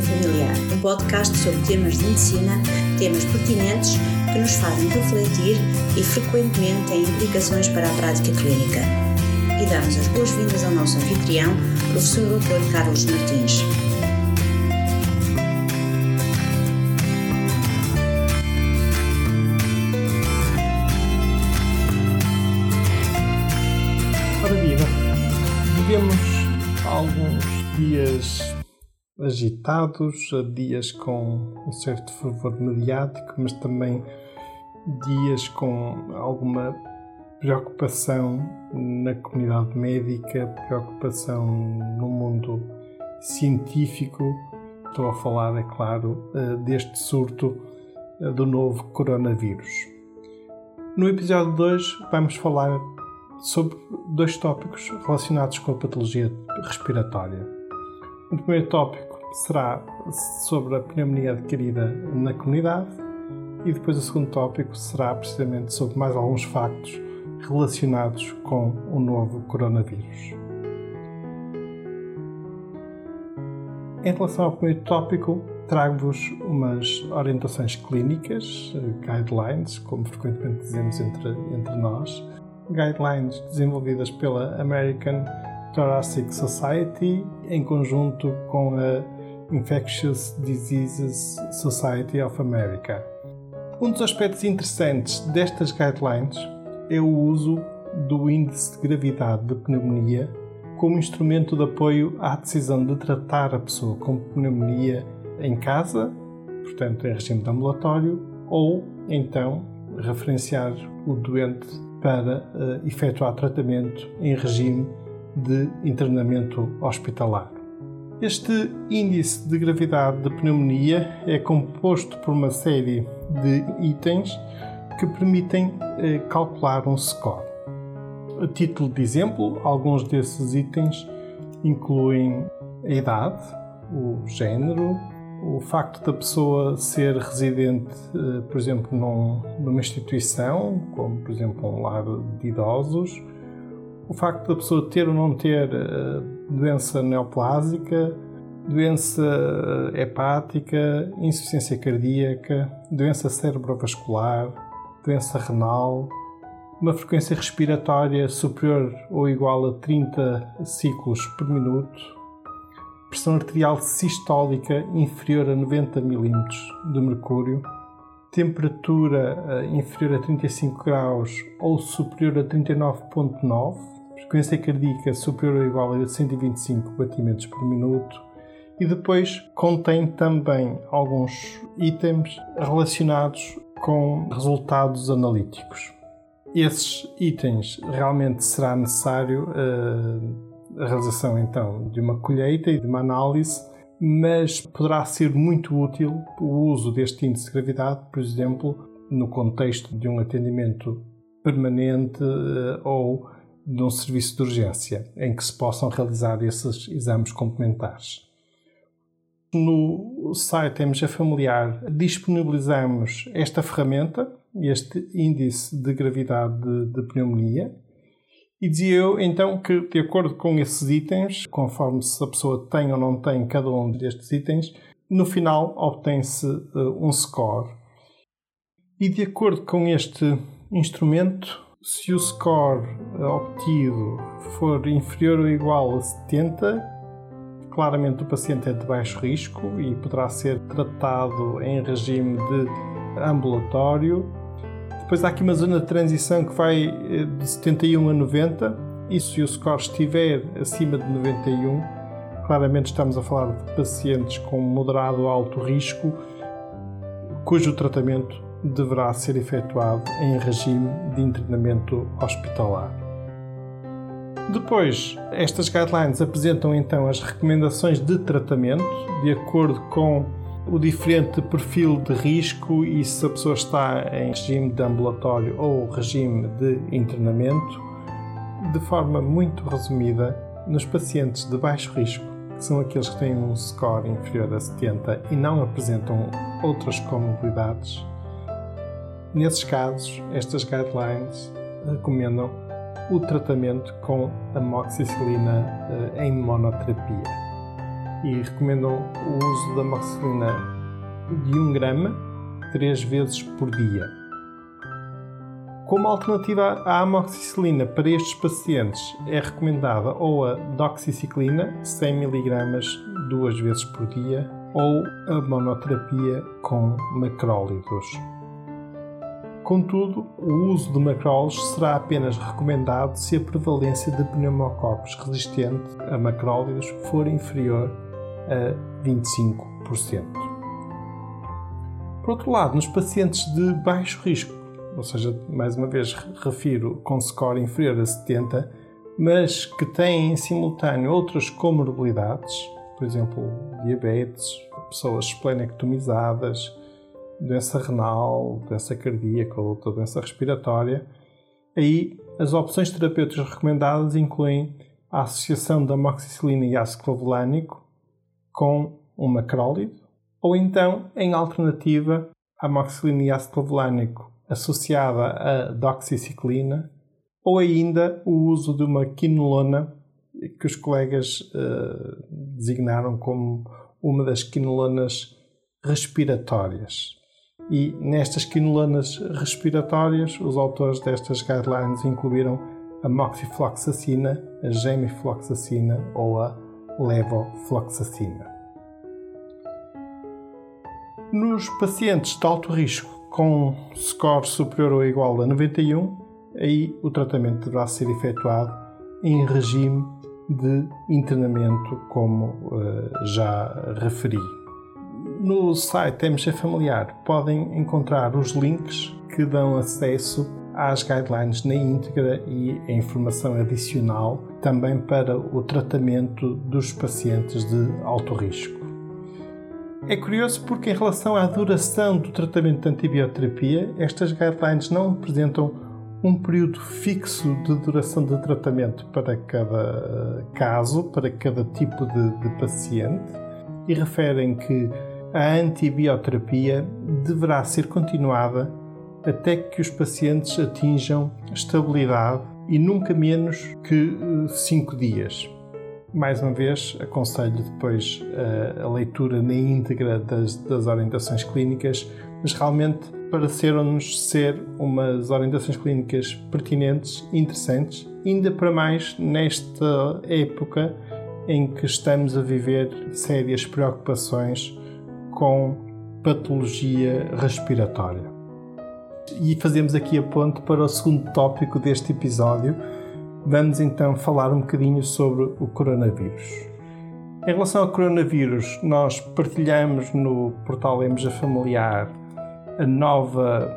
Familiar, um podcast sobre temas de medicina, temas pertinentes que nos fazem refletir e frequentemente têm implicações para a prática clínica. E damos as boas-vindas ao nosso anfitrião, professor Dr. Carlos Martins. Ora viva, vivemos alguns dias agitados, dias com um certo fervor mediático, mas também dias com alguma preocupação na comunidade médica, preocupação no mundo científico. Estou a falar, é claro, eh, deste surto eh, do novo coronavírus. No episódio 2 vamos falar sobre dois tópicos relacionados com a patologia respiratória. O primeiro tópico será sobre a pneumonia adquirida na comunidade e depois o segundo tópico será precisamente sobre mais alguns factos relacionados com o novo coronavírus. Em relação ao primeiro tópico, trago-vos umas orientações clínicas, guidelines, como frequentemente dizemos entre, entre nós, guidelines desenvolvidas pela American Thoracic Society em conjunto com a Infectious Diseases Society of America. Um dos aspectos interessantes destas guidelines é o uso do índice de gravidade de pneumonia como instrumento de apoio à decisão de tratar a pessoa com pneumonia em casa, portanto em regime de ambulatório, ou então referenciar o doente para uh, efetuar tratamento em regime de internamento hospitalar. Este índice de gravidade de pneumonia é composto por uma série de itens que permitem uh, calcular um score. A título de exemplo, alguns desses itens incluem a idade, o género, o facto da pessoa ser residente, eh, por exemplo, num, numa instituição, como por exemplo um lar de idosos, o facto da pessoa ter ou não ter eh, doença neoplásica, doença eh, hepática, insuficiência cardíaca, doença cerebrovascular, doença renal, uma frequência respiratória superior ou igual a 30 ciclos por minuto, pressão arterial sistólica inferior a 90 mm de mercúrio, temperatura eh, inferior a 35 graus ou superior a 39.9, frequência cardíaca superior ou igual a 125 batimentos por minuto e depois contém também alguns itens relacionados com resultados analíticos. Esses itens realmente será necessário uh, a realização então de uma colheita e de uma análise, mas poderá ser muito útil o uso deste índice de gravidade, por exemplo, no contexto de um atendimento permanente eh, ou de um serviço de urgência, em que se possam realizar esses exames complementares. No site MG Familiar disponibilizamos esta ferramenta, este índice de gravidade de, pneumonia, e dizia eu então que, de acordo com esses itens, conforme se a pessoa tem ou não tem cada um destes itens, no final obtém-se uh, um score. E de acordo com este instrumento, se o score uh, obtido for inferior ou igual a 70, claramente o paciente é de baixo risco e poderá ser tratado em regime de ambulatório. Depois há aqui uma zona de transição que vai eh, de 71 a 90 e se o score estiver acima de 91, claramente estamos a falar de pacientes com moderado ou alto risco, cujo tratamento deverá ser efetuado em regime de internamento hospitalar. Depois, estas guidelines apresentam então as recomendações de tratamento de acordo com o diferente perfil de risco e se a pessoa está em regime de ambulatório ou regime de internamento, de forma muito resumida, nos pacientes de baixo risco, que são aqueles que têm um score inferior a 70 e não apresentam outras comorbidades, nesses casos, estas guidelines recomendam o tratamento com amoxicilina eh, em monoterapia. e recomendam o uso da amoxicilina de 1 grama 3 vezes por dia. Como alternativa à amoxicilina para estes pacientes é recomendada ou a doxiciclina 100 mg duas vezes por dia ou a monoterapia com macrólidos. Contudo, o uso de macrólidos será apenas recomendado se a prevalência de pneumococos resistente a macrólidos for inferior a 25%. Por outro lado, nos pacientes de baixo risco, ou seja, mais uma vez refiro com score inferior a 70, mas que têm em simultâneo outras comorbilidades, por exemplo, diabetes, pessoas esplenectomizadas, doença renal, doença cardíaca ou outra doença respiratória, aí as opções terapêuticas recomendadas incluem a associação da amoxicilina e ácido clavulânico com um macrólido, ou então, em alternativa, a amoxicilina e ácido clavulânico associada a doxiciclina, ou ainda o uso de uma quinolona que os colegas uh, designaram como uma das quinolonas respiratórias. E nestas quinolanas respiratórias, os autores destas guidelines incluíram a moxifloxacina, a gemifloxacina ou a levofloxacina. Nos pacientes de alto risco com score superior ou igual a 91, aí o tratamento deverá ser efetuado em regime de internamento, como uh, já referi. No site MG Familiar podem encontrar os links que dão acesso às guidelines na íntegra e a informação adicional também para o tratamento dos pacientes de alto risco. É curioso porque, em relação à duração do tratamento de antibioterapia, estas guidelines não apresentam um período fixo de duração de tratamento para cada caso, para cada tipo de, de paciente, e referem que a antibioterapia deverá ser continuada até que os pacientes atinjam estabilidade e nunca menos que 5 dias. Mais uma vez, aconselho depois a, a leitura na íntegra das, das, orientações clínicas, mas realmente pareceram-nos ser umas orientações clínicas pertinentes, interessantes, ainda para mais nesta época em que estamos a viver sérias preocupações com patologia respiratória. E fazemos aqui a ponte para o segundo tópico deste episódio. Vamos então falar um bocadinho sobre o coronavírus. Em relação ao coronavírus, nós partilhamos no portal EMJA Familiar a nova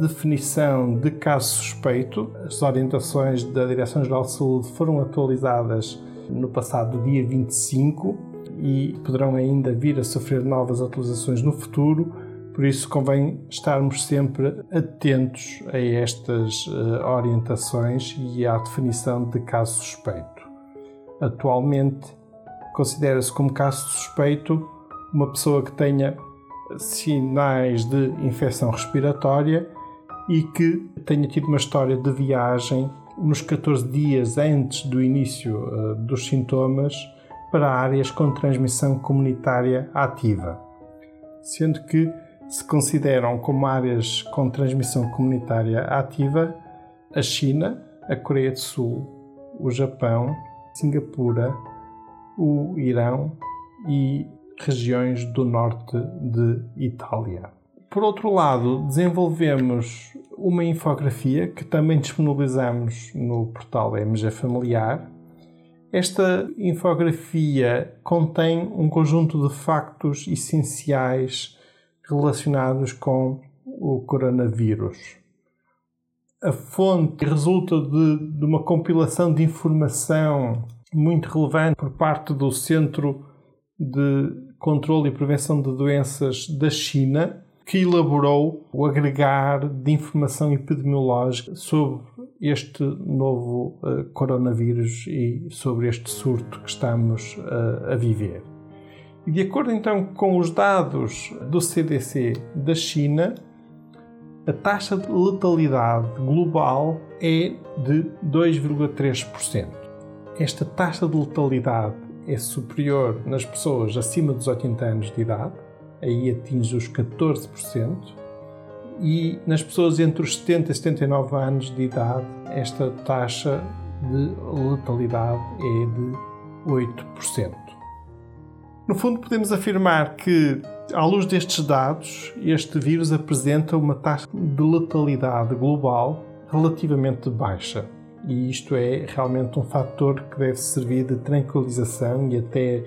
definição de caso suspeito. As orientações da Direção-Geral de Saúde foram atualizadas no passado dia 25 e poderão ainda vir a sofrer novas atualizações no futuro, por isso convém estarmos sempre atentos a estas uh, orientações e à definição de caso suspeito. Atualmente, considera-se como caso suspeito uma pessoa que tenha sinais de infecção respiratória e que tenha tido uma história de viagem nos 14 dias antes do início uh, dos sintomas para áreas com transmissão comunitária ativa, sendo que se consideram como áreas com transmissão comunitária ativa a China, a Coreia do Sul, o Japão, Singapura, o Irão e regiões do norte de Itália. Por outro lado, desenvolvemos uma infografia que também disponibilizamos no portal MG Familiar, esta infografia contém um conjunto de factos essenciais relacionados com o coronavírus. A fonte resulta de, de uma compilação de informação muito relevante por parte do Centro de Controlo e Prevenção de Doenças da China, que elaborou o agregar de informação epidemiológica sobre este novo uh, coronavírus e sobre este surto que estamos uh, a viver. E de acordo então com os dados do CDC da China, a taxa de letalidade global é de 2,3%. Esta taxa de letalidade é superior nas pessoas acima dos 80 anos de idade, aí atinge os 14%, e nas pessoas entre os 70 e 79 anos de idade, esta taxa de letalidade é de 8%. No fundo, podemos afirmar que, à luz destes dados, este vírus apresenta uma taxa de letalidade global relativamente baixa. E isto é realmente um fator que deve servir de tranquilização e até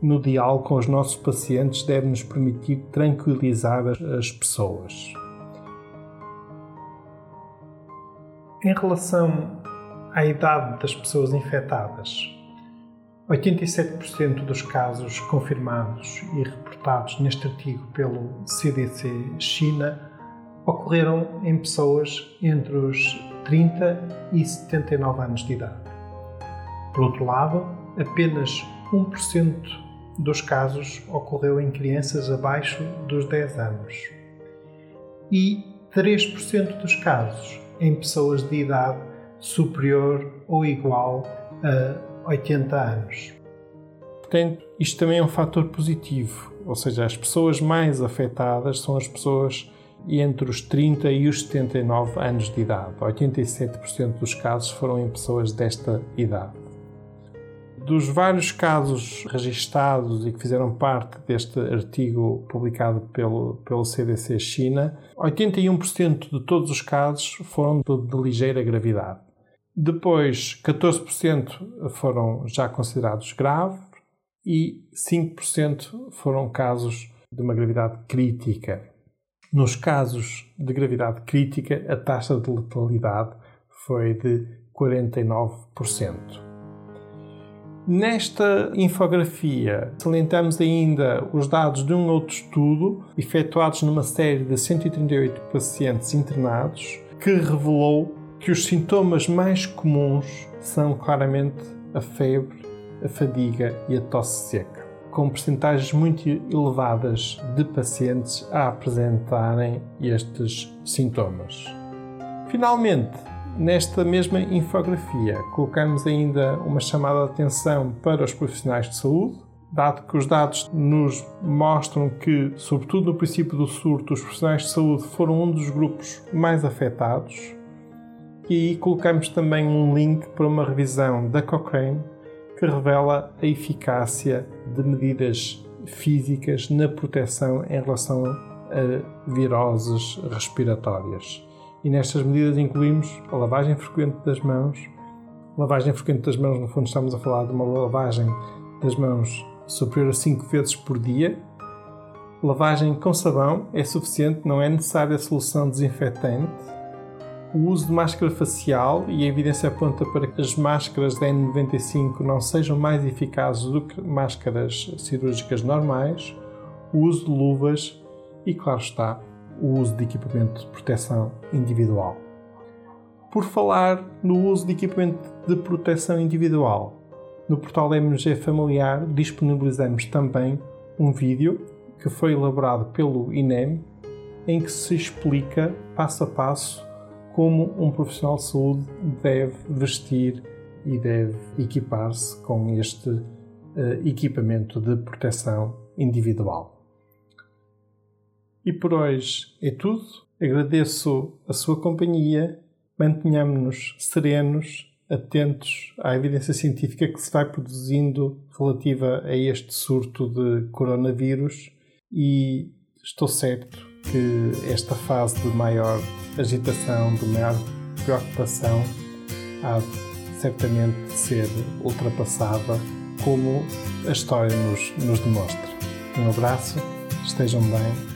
no diálogo com os nossos pacientes deve nos permitir tranquilizar as pessoas. Em relação à idade das pessoas infectadas, 87% dos casos confirmados e reportados neste artigo pelo CDC China ocorreram em pessoas entre os 30 e 79 anos de idade. Por outro lado, apenas 1% dos casos ocorreu em crianças abaixo dos 10 anos e 3% dos casos em pessoas de idade superior ou igual a 80 anos. Portanto, isto também é um fator positivo, ou seja, as pessoas mais afetadas são as pessoas entre os 30 e os 79 anos de idade. 87% dos casos foram em pessoas desta idade. Dos vários casos registados e que fizeram parte deste artigo publicado pelo, pelo CDC China, 81% de todos os casos foram de, de ligeira gravidade. Depois, 14% foram já considerados graves e 5% foram casos de uma gravidade crítica. Nos casos de gravidade crítica, a taxa de letalidade foi de 49%. Nesta infografia, salientamos ainda os dados de um outro estudo efetuados numa série de 138 pacientes internados que revelou que os sintomas mais comuns são claramente a febre, a fadiga e a tosse seca com percentagens muito elevadas de pacientes a apresentarem estes sintomas. Finalmente, nesta mesma infografia, colocamos ainda uma chamada de atenção para os profissionais de saúde, dado que os dados nos mostram que, sobretudo no princípio do surto, os profissionais de saúde foram um dos grupos mais afetados. E colocamos também um link para uma revisão da Cochrane que revela a eficácia de medidas físicas na proteção em relação a viroses respiratórias. E nestas medidas incluímos a lavagem frequente das mãos. Lavagem frequente das mãos, no fundo, estamos a falar de uma lavagem das mãos superior a 5 vezes por dia. Lavagem com sabão é suficiente, não é necessária a solução desinfetante o uso de máscara facial e a evidência aponta para que as máscaras da N95 não sejam mais eficazes do que máscaras cirúrgicas normais, o uso de luvas e, claro está, o uso de equipamento de proteção individual. Por falar no uso de equipamento de proteção individual, no portal MG Familiar disponibilizamos também um vídeo que foi elaborado pelo INEM em que se explica passo a passo como um profissional de saúde deve vestir e deve equipar-se com este uh, equipamento de proteção individual. E por hoje é tudo. Agradeço a sua companhia. Mantenhamos-nos serenos, atentos à evidência científica que se vai produzindo relativa a este surto de coronavírus e estou certo que esta fase de maior agitação, de maior preocupação, há de certamente ser ultrapassada, como a história nos, nos demonstra. Um abraço, estejam bem,